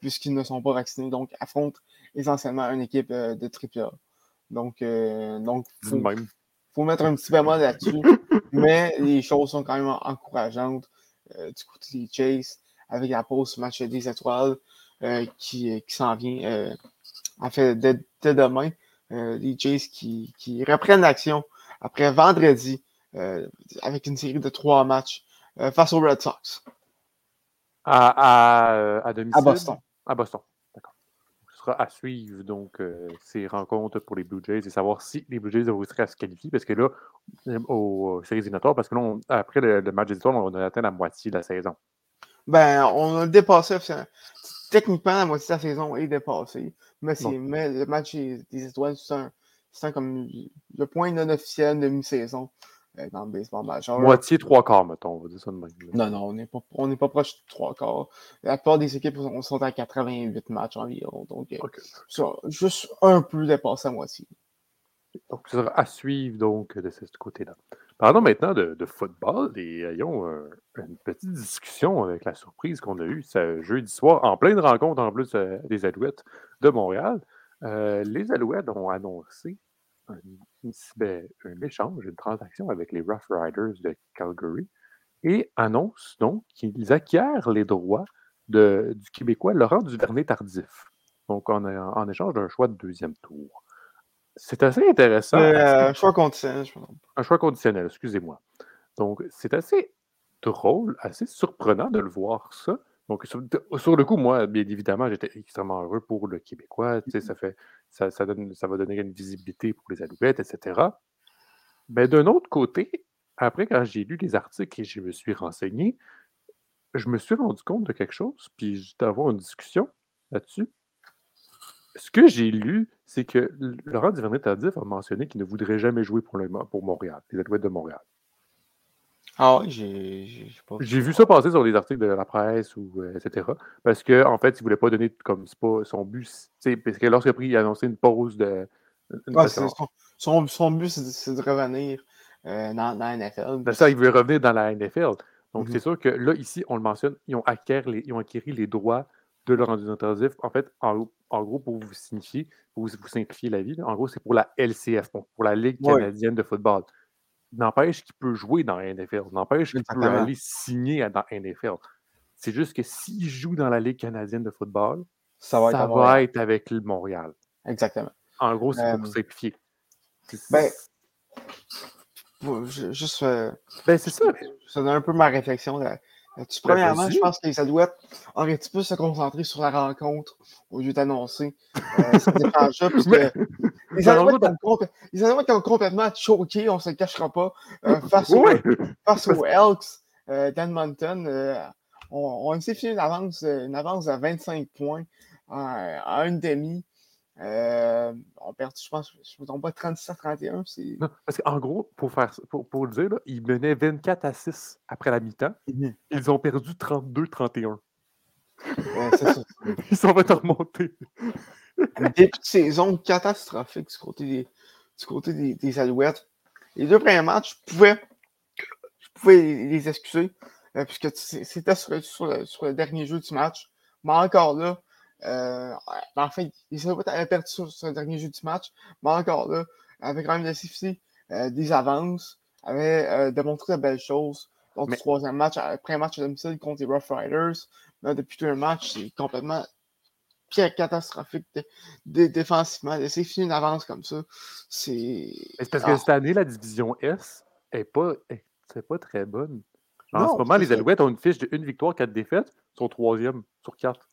puisqu'ils ne sont pas vaccinés, donc affrontent essentiellement une équipe de AAA. Donc, donc faut, faut mettre un petit bémol là-dessus, mais les choses sont quand même encourageantes du côté des Chase avec la pause match des étoiles qui, qui s'en vient en fait dès, demain. les Jays qui, qui reprennent l'action après vendredi avec une série de trois matchs face aux Red Sox. À, à, à domicile? À Boston. À Boston à suivre donc euh, ces rencontres pour les Blue Jays et savoir si les Blue Jays réussiraient à se qualifier. Parce que là, euh, aux séries éliminatoires, parce que là, après le, match des étoiles, on a atteint la moitié de la saison. Ben, on a dépassé. Techniquement, la moitié de la saison est dépassée. Mais, mais le match des, étoiles, c'est un, comme le point non officiel de mi-saison. Euh, dans le baseball majeur. Moitié, trois quarts, mettons, on va dire ça de même. Non, non, on n'est pas, pas proche de trois quarts. La plupart des équipes sont, à 88 matchs environ. Donc, euh, juste un peu dépassé à moitié. Donc, ça sera à suivre donc de ce côté-là. Parlons maintenant de, football et ayons une petite discussion avec la surprise qu'on a eue ce jeudi soir, en pleine rencontre en plus euh, des Alouettes de Montréal. les Alouettes ont annoncé un, échange, une transaction avec les Rough Riders de Calgary et annonce donc qu'ils acquièrent les droits de, du Québécois Laurent Duvernay-Tardif. Donc, en échange d'un choix de deuxième tour. C'est assez intéressant. un choix conditionnel, je Un choix conditionnel, excusez-moi. Donc, c'est assez drôle, assez surprenant de le voir ça. Donc, sur, le coup, moi, bien évidemment, j'étais extrêmement heureux pour le Québécois. Tu sais, ça, fait, ça, ça, donne, ça va donner une visibilité pour les Alouettes, etc. Mais d'un autre côté, après, quand j'ai lu les articles et je me suis renseigné, je me suis rendu compte de quelque chose, puis j'étais avoir une discussion là-dessus. Ce que j'ai lu, c'est que Laurent Duvernay-Tardif a mentionné qu'il ne voudrait jamais jouer pour, le, pour Montréal, les Alouettes de Montréal. Ah oui, j'ai J'ai vu ça passer sur les articles de la presse, ou, euh, etc. Parce qu'en en fait, il ne voulait pas donner comme c'est pas son but. Parce que lorsqu'il a annoncé une pause de. son, son, but, c'est de revenir euh, dans, la NFL. C'est ça, il veut revenir dans la NFL. Donc, c'est mhm. sûr que là, ici, on le mentionne, ils ont, les, ils ont acquis les droits de leur rendu intensif. En fait, en, gros, pour vous signifier, pour vous, simplifier la vie, en gros, c'est pour la LCF, pour la Ligue canadienne de football n'empêche qu'il peut jouer dans la NFL, n'empêche qu'il peut aller signer dans la NFL. C'est juste que s'il joue dans la Ligue canadienne de football, ça va, être, avec le Montréal. Exactement. En gros, c'est pour euh, simplifier. Ben, juste. Euh, ben, c'est ça. Ça donne un peu ma réflexion. Là. Ben, premièrement, je pense que ça doit être plus se concentrer sur la rencontre au lieu d'annoncer euh, cette échange-là. Les Alouettes ont, complètement choqué, on ne se le cachera pas, euh, face, aux Elks euh, d'Edmonton. Euh, on, on s'est fait une avance, une avance à 25 points à, une demi. Euh, on perd, je pense, je ne me trompe pas, 36 à 31. parce qu'en gros, pour, faire, pour, pour le dire, là, ils menaient 24 à 6 après la mi-temps. Mhm. Ils ont perdu 32-31. ils sont remontés. début de saison catastrophique du côté des, du côté des, Alouettes. Les deux premiers matchs, je pouvais, je pouvais les excuser, euh, puisque c'était sur, le, dernier jeu du match. Mais encore là, euh, en fait, les Alouettes avaient perdu sur, le dernier jeu du match, mais encore là, avec quand même nécessité euh, des avances, avaient euh, démontré de belles choses. Donc, le troisième match, après un match à domicile contre les Rough Riders, là, depuis tout un match, c'est complètement pire catastrophique défensivement. Laisser finir une avance comme ça, c'est. C'est parce que ah. cette année, la division S n'est pas, c'est pas très bonne. En ce moment, les Alouettes ont une fiche de une victoire, quatre défaites, sont troisième sur quatre.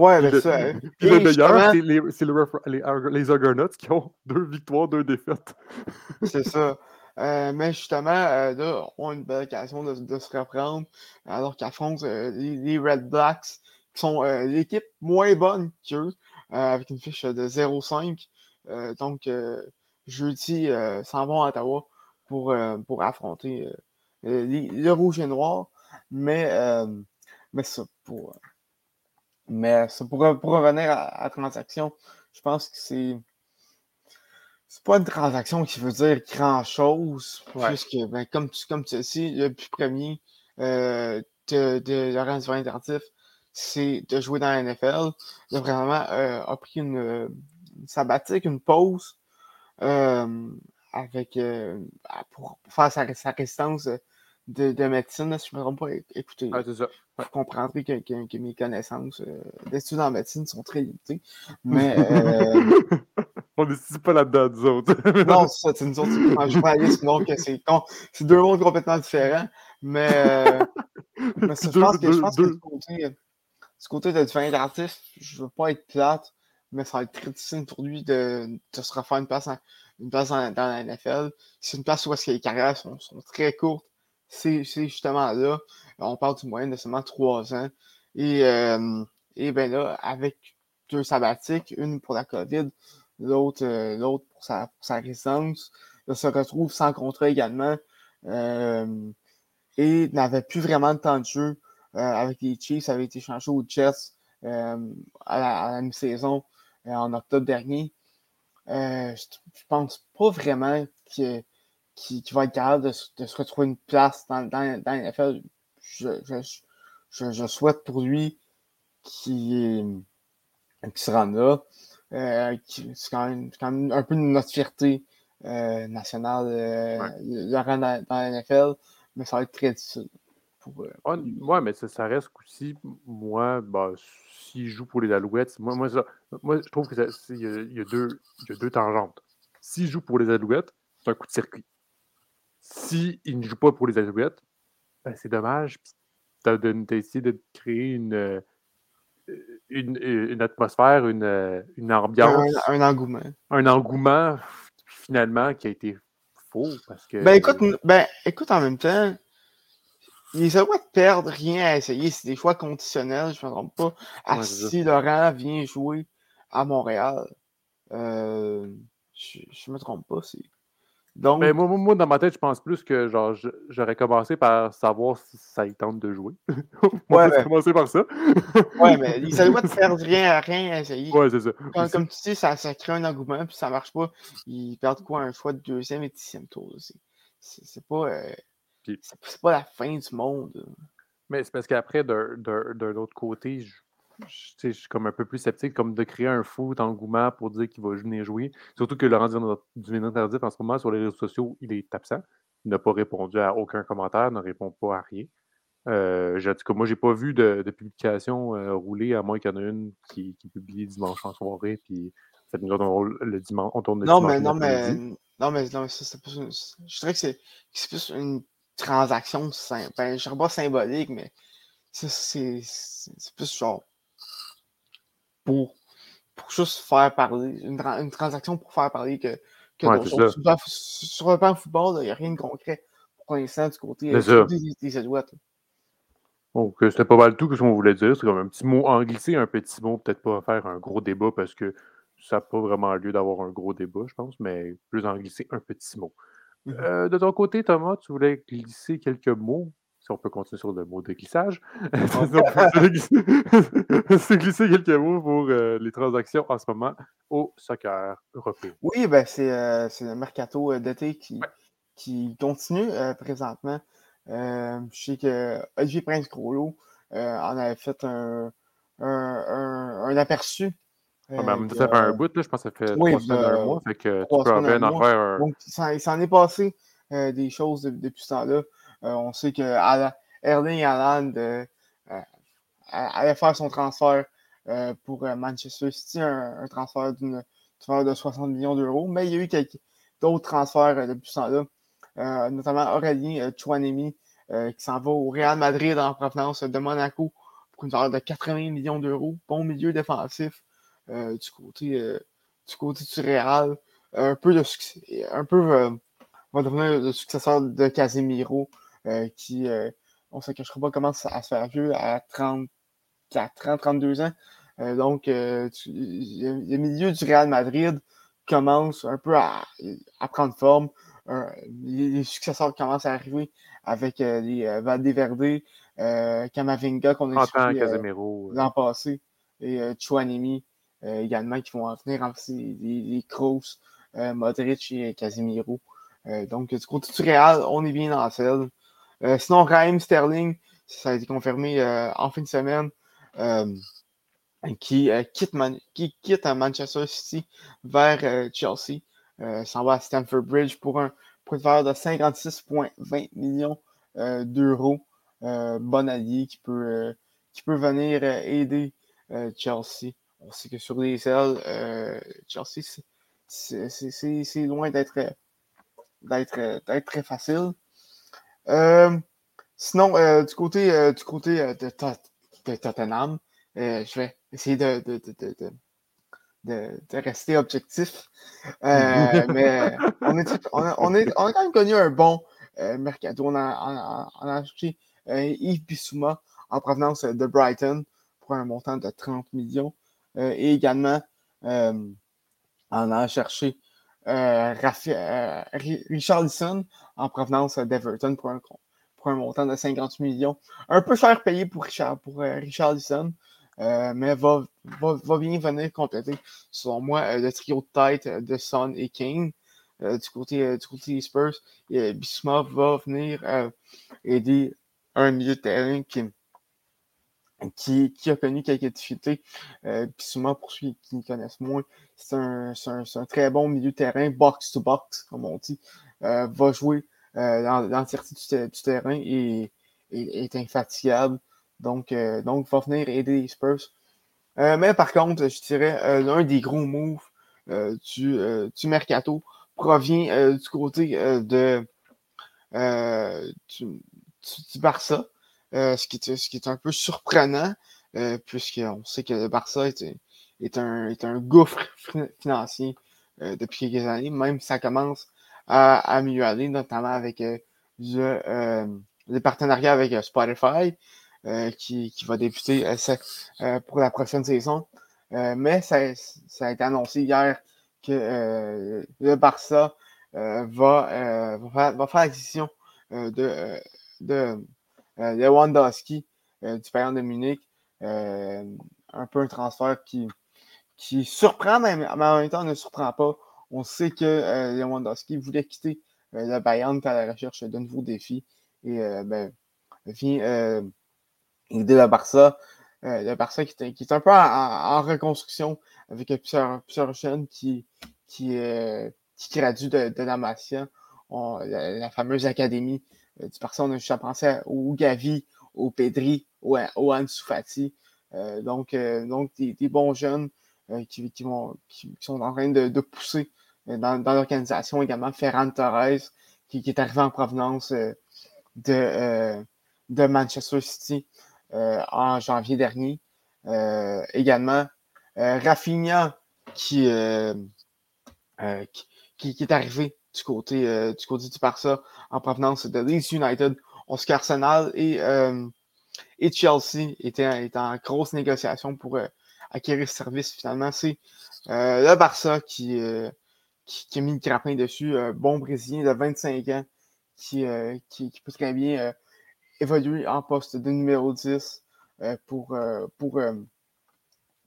Ouais, mais ça. le meilleur, c'est les, les, les, Argonauts qui ont deux victoires, deux défaites. c'est ça. mais justement, là, ont une belle occasion de, se reprendre alors qu'affrontent les, Red Blacks, qui sont l'équipe moins bonne qu'eux, avec une fiche de 0-5. donc, jeudi, s'en vont à Ottawa pour, pour affronter le rouge et noir. Mais, mais ça, pour, mais pour, revenir à, la transaction, je pense que c'est. C'est pas une transaction qui veut dire grand-chose, puisque, ben, comme, tu, comme tu sais, le plus premier euh, de, de Laurent Interdif, c'est de jouer dans la NFL. Il a vraiment euh, a pris une, sabbatique, une pause euh, avec, pour, faire sa, sa résistance de, médecine, si je ne me trompe pas, écoutez, ah, ça. vous comprendrez que, mes connaissances euh, d'études en médecine sont très limitées. Mais. Euh, On n'est pas là-dedans, nous autres? non, c'est ça, c'est nous autres qui journalisme, donc c'est, c'est deux mondes complètement différents. Mais, euh, mais je pense que, je pense que ce côté, ce côté de devenir artiste, je ne veux pas être plate, mais ça va être très difficile pour lui de, de se refaire une place, une place dans, la NFL. C'est une place où les carrières sont, sont très courtes c'est justement là. On parle du moyen de seulement trois ans. Et, euh, et bien là, avec deux sabbatiques, une pour la COVID, l'autre euh, pour sa, pour sa résidence, se retrouve sans contrat également. Euh, et n'avait plus vraiment de temps de jeu avec les Chiefs. Avait été changé aux Jets à la, mi-saison en octobre dernier. je, je pense pas vraiment que qui, va être capable de, se retrouver une place dans, dans, dans l'NFL. Je, je, souhaite pour lui qu'il se rende là. Euh, c'est quand, même un peu notre fierté euh, nationale euh, de rendre dans, la NFL, mais ça va être très difficile. Pour, ouais, mais ça, reste aussi, moi, bah, s'il joue pour les Alouettes, moi, moi, moi je trouve qu'il y, y a deux tangentes. S'il joue pour les Alouettes, c'est un coup de circuit. S'il ne joue pas pour les Alouettes, ben c'est dommage. Tu as, essayé de créer une, euh, une, une atmosphère, une, une ambiance. Un, engouement. Un engouement, finalement, qui a été faux. Parce que, ben, écoute, ben, écoute, en même temps, les Alouettes perdent rien à essayer. C'est des choix conditionnels, je ne me trompe pas. Ah, si Laurent vient jouer à Montréal, euh, je ne me trompe pas. C'est donc... Ben, moi, moi, dans ma tête, je pense plus que genre j'aurais commencé par savoir si ça y tente de jouer. On ouais, commencer par ça. ouais, mais il ne pas de faire rien à rien à essayer. Ouais, c'est ça. Comme, tu dis, ça, ça, crée un engouement, puis ça ne marche pas. Ils perdent quoi un choix de deuxième et dixième tour. C'est pas, euh... c'est pas la fin du monde. Mais c'est parce qu'après, d'un autre côté, je je suis comme un peu plus sceptique, comme de créer un fou engouement pour dire qu'il va venir jouer. Surtout que Laurent Duvernay Tardif, en ce moment, sur les réseaux sociaux, il est absent. Il n'a pas répondu à aucun commentaire, ne répond pas à rien. Euh, en tout cas, moi, j'ai pas vu de, publication euh, rouler, à moins qu'il y en ait une qui, qui publie dimanche en soirée, puis fait, nous on, le dimanche, on tourne le non, dimanche. Mais, non, mais, non, mais, non, mais ça, c'est plus une, je dirais que c'est plus une transaction, ben, je dirais pas symbolique, mais c'est plus genre pour, pour juste faire parler, une, une, transaction pour faire parler que, que ouais, sur, sur, le plan football, il n'y a rien de concret pour l'instant du côté euh, des, des. Donc, c'était pas mal tout que ce qu'on voulait dire. C'est comme un petit mot en glissé, un petit mot, peut-être pas faire un gros débat parce que ça n'a pas vraiment lieu d'avoir un gros débat, je pense, mais plus en glisser un petit mot. Mm-hmm. euh, de ton côté, Thomas, tu voulais glisser quelques mots? On peut continuer sur le mot de glissage. c'est glisser quelques mots pour euh, les transactions en ce moment au soccer européen. Oui, ben c'est euh, le mercato euh, d'été qui, qui continue présentement. je sais que Olivier Prince-Groslo en avait fait un, un, un, aperçu. Ah, ben, ça fait un bout, là, je pense que ça fait trois semaines, un mois. Fait que tu peux en faire un... Donc, il s'en est passé des choses depuis ce temps-là. Euh, on sait que Erling Haaland euh, euh, allait faire son transfert pour Manchester City, un, transfert d'une valeur de 60 millions d'euros, mais il y a eu quelques d'autres transferts depuis ce temps-là, notamment Aurélien Chouanemi, qui s'en va au Real Madrid en provenance de Monaco pour une valeur de 80 millions d'euros. Bon milieu défensif du côté du côté du Real. Un peu de succès, un peu va devenir le successeur de Casemiro, qui, on ne se cachera pas, commence à se faire vieux à 34 ans, 32 ans. donc, le milieu du Real Madrid commence un peu à, prendre forme. les, successeurs commencent à arriver avec les Valdeverde, Camavinga qu'on a vu l'an passé et Chouanemi également qui vont venir remplacer les, les Kroos, Modric et Casemiro. donc, du côté du Real, on est bien dans la selle. Sinon, Raheem Sterling, ça a été confirmé en fin de semaine qui, quitte qui quitte Manchester City vers Chelsea. s'en va à Stamford Bridge pour un prix de valeur de 56,20 millions d'euros. bon allié qui peut, qui peut venir aider Chelsea. On sait que sur les ailes, Chelsea, c'est loin d'être d'être très facile. Sinon, du côté, du côté de, de Tottenham, je vais essayer de, de, de, de rester objectif. Euh, mais on, est, on, a, on, est, on, a, quand même connu un bon euh, mercato. On a, on a acheté euh, Yves Bissouma en provenance de Brighton pour un montant de 30 millions. et également, on a cherché Richard Lisson en provenance d'Everton pour un, pour un montant de 50 millions. Un peu cher payé pour Richard, pour, Richard Lisson. Euh, mais va, bien venir compléter, selon moi, euh, le trio de tête de Son et King. Euh, du, côté, des Spurs, et va venir aider un milieu de terrain qui, a connu quelques difficultés. Euh, pour ceux qui me connaissent moins, c'est un, très bon milieu de terrain, box-to-box, comme on dit. Va jouer dans l'entièreté du, terrain et, est infatigable. Donc, euh, donc, va venir aider les Spurs. Euh, mais par contre, je dirais, euh, l'un des gros moves du, du, mercato provient du côté de, du, Barça, ce, qui est, ce qui est un peu surprenant, puisqu'on sait que le Barça est, est, un, est un gouffre financier depuis quelques années, même si ça commence à, à aller, notamment avec le, le partenariat avec Spotify. Euh, qui, qui, va débuter euh, euh, pour la prochaine saison. mais ça, ça, a été annoncé hier que le Barça va, va, faire, va faire l'acquisition de, de Lewandowski du Bayern de Munich. un peu un transfert qui, qui surprend, mais, en même temps ne surprend pas. On sait que Lewandowski voulait quitter le Bayern à la recherche d'un nouveau défi. Et ben, vient de la Barça. Euh, le Barça qui est, qui est un peu en, reconstruction avec plusieurs, jeunes qui, qui, euh, qui graduent de, de la Masia, la, fameuse académie euh, du Barça. On a juste à penser au Gavi, au Pedri, au, au Ansu Fati. Euh, donc, donc des, bons jeunes qui, qui, sont en train de, de pousser dans, dans l'organisation également. Ferran Torres, qui, qui, est arrivé en provenance de, de Manchester City. Euh, en janvier dernier. Euh, également, euh, Rafinha qui, qui, est arrivé du côté, du côté du Barça en provenance de Leeds United. Oscar Arsenal et, et Chelsea étaient, en grosse négociation pour acquérir ce service. Finalement, c'est le Barça qui, qui, a mis le grappin dessus. Un bon Brésilien de 25 ans qui, qui, qui peut très bien évoluer en poste de numéro 10 euh, pour, euh, pour, euh,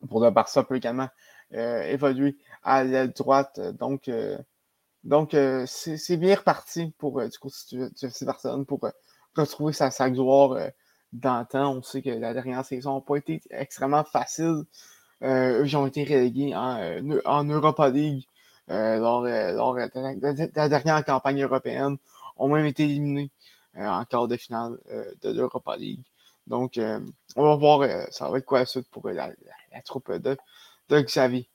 pour le Barça peut également évoluer à l'aile droite. Donc, donc c'est bien reparti pour du côté du FC pour retrouver sa, sa gloire d'antan. On sait que la dernière saison n'a pas été extrêmement facile. ils ont été relégués en, en Europa League lors, lors de, la, dernière campagne européenne. Ont même été éliminés en quart de finale de l'Europa League. Donc, euh, on va voir, euh, ça va être quoi la suite pour euh, la, troupe de, de Xavier.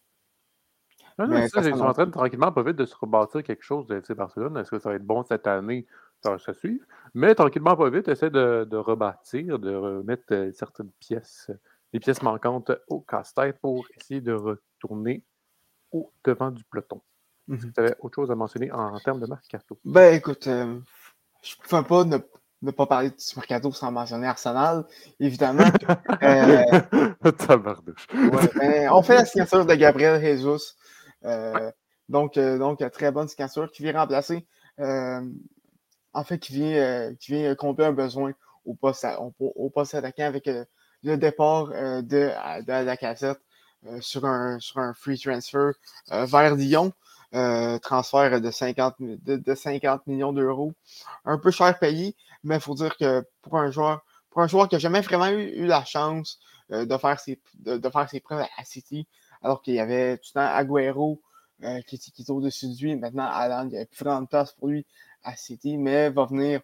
Non, non, ça, ils sont en train de tranquillement, pas vite, de se rebâtir quelque chose de FC Barcelone. Est-ce que ça va être bon cette année? Ça va se suivre. Mais tranquillement, pas vite, essaie de, de rebâtir, de remettre certaines pièces, les pièces manquantes au casse-tête pour essayer de retourner au devant du peloton? Que tu avais autre chose à mentionner en, termes de mercato? Ben écoute, euh, je ne pouvais pas ne, pas parler de mercato sans mentionner Arsenal, évidemment. euh, ouais, ben, on fait la signature de Gabriel Jesus. Euh, donc, donc, très bonne signature qui vient remplacer, en fait, qui vient, qui vient combler un besoin au poste, au, poste attaquant avec le départ de, de, la cassette sur, un, sur un free transfer vers Lyon. Euh, transfert de 50, de, 50 millions d'euros. Un peu cher payé, mais il faut dire que pour un joueur, pour un joueur qui n'a jamais vraiment eu, la chance euh, de, faire ses, de, faire ses preuves à City, alors qu'il y avait tout le temps Aguero euh, qui, qui, est au-dessus de lui. Maintenant, Alan, il n'y a plus vraiment de place pour lui à City, mais va venir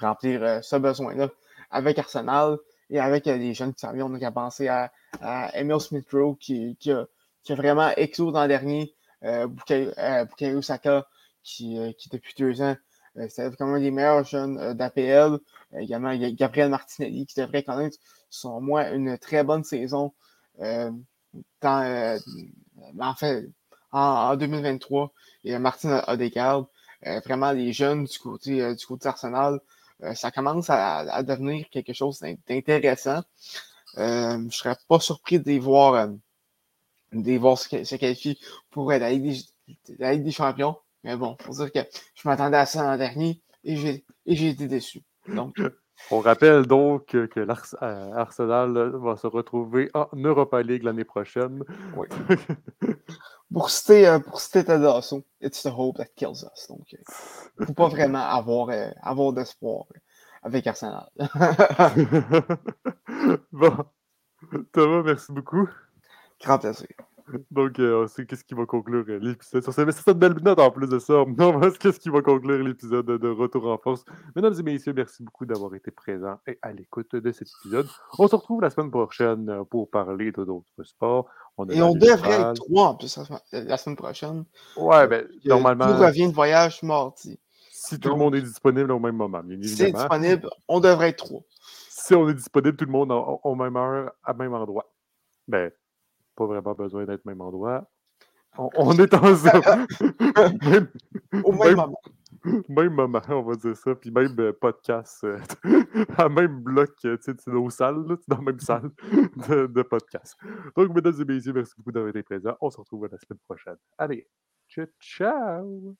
remplir ce besoin-là avec Arsenal et avec les jeunes qui s'en viennent. On a pensé à, à Emil Smith-Rowe qui, qui a qui a vraiment dans le dernier. Euh, euh Saka, qui, euh, depuis deux ans, euh, c'est comme un des meilleurs jeunes d'APL. également, il y a Gabriel Martinelli qui devrait connaître, selon moi, une très bonne saison en fait, en, 2023. Et Martin Odegaard, vraiment les jeunes du côté du côté Arsenal, ça commence à, devenir quelque chose d'intéressant. je ne serais pas surpris de les voir de voir se, qualifier pour la Ligue, des, Champions. Mais bon, faut dire que je m'attendais à ça l'an dernier et j'ai été déçu. Donc, On rappelle donc que l'Arsenal va se retrouver en Europa League l'année prochaine. Oui. pour citer, euh, pour citer Ted it's the hope that kills us. Donc, il euh, ne faut pas vraiment avoir, euh, avoir d'espoir avec Arsenal. bon. Thomas, merci beaucoup. Grand plaisir. Donc, euh, on sait qu'est-ce qui va conclure euh, l'épisode. C'est cette belle note en plus de ça. Non, qu'est-ce qui va conclure l'épisode de Retour en force. Mesdames et messieurs, merci beaucoup d'avoir été présents et à l'écoute de cet épisode. On se retrouve la semaine prochaine euh, pour parler de d'autres sports. et on devrait être trois en plus la semaine prochaine. Ouais, ben, normalement. Tout revient de voyage mardi. Si tout le monde est disponible au même moment, bien évidemment. Si c'est disponible, on devrait être trois. Si on est disponible, tout le monde au même heure, à même endroit. Ben, pas vraiment besoin d'être au même endroit. On, est en zone. même, Au même, moment. Même moment, on va dire ça. Puis même euh, podcast, euh, à même bloc, euh, tu sais, nos salles, dans la même salle de, de, podcast. Donc, mesdames et messieurs, merci beaucoup d'avoir été présents. On se retrouve la semaine prochaine. Allez, ciao! ciao.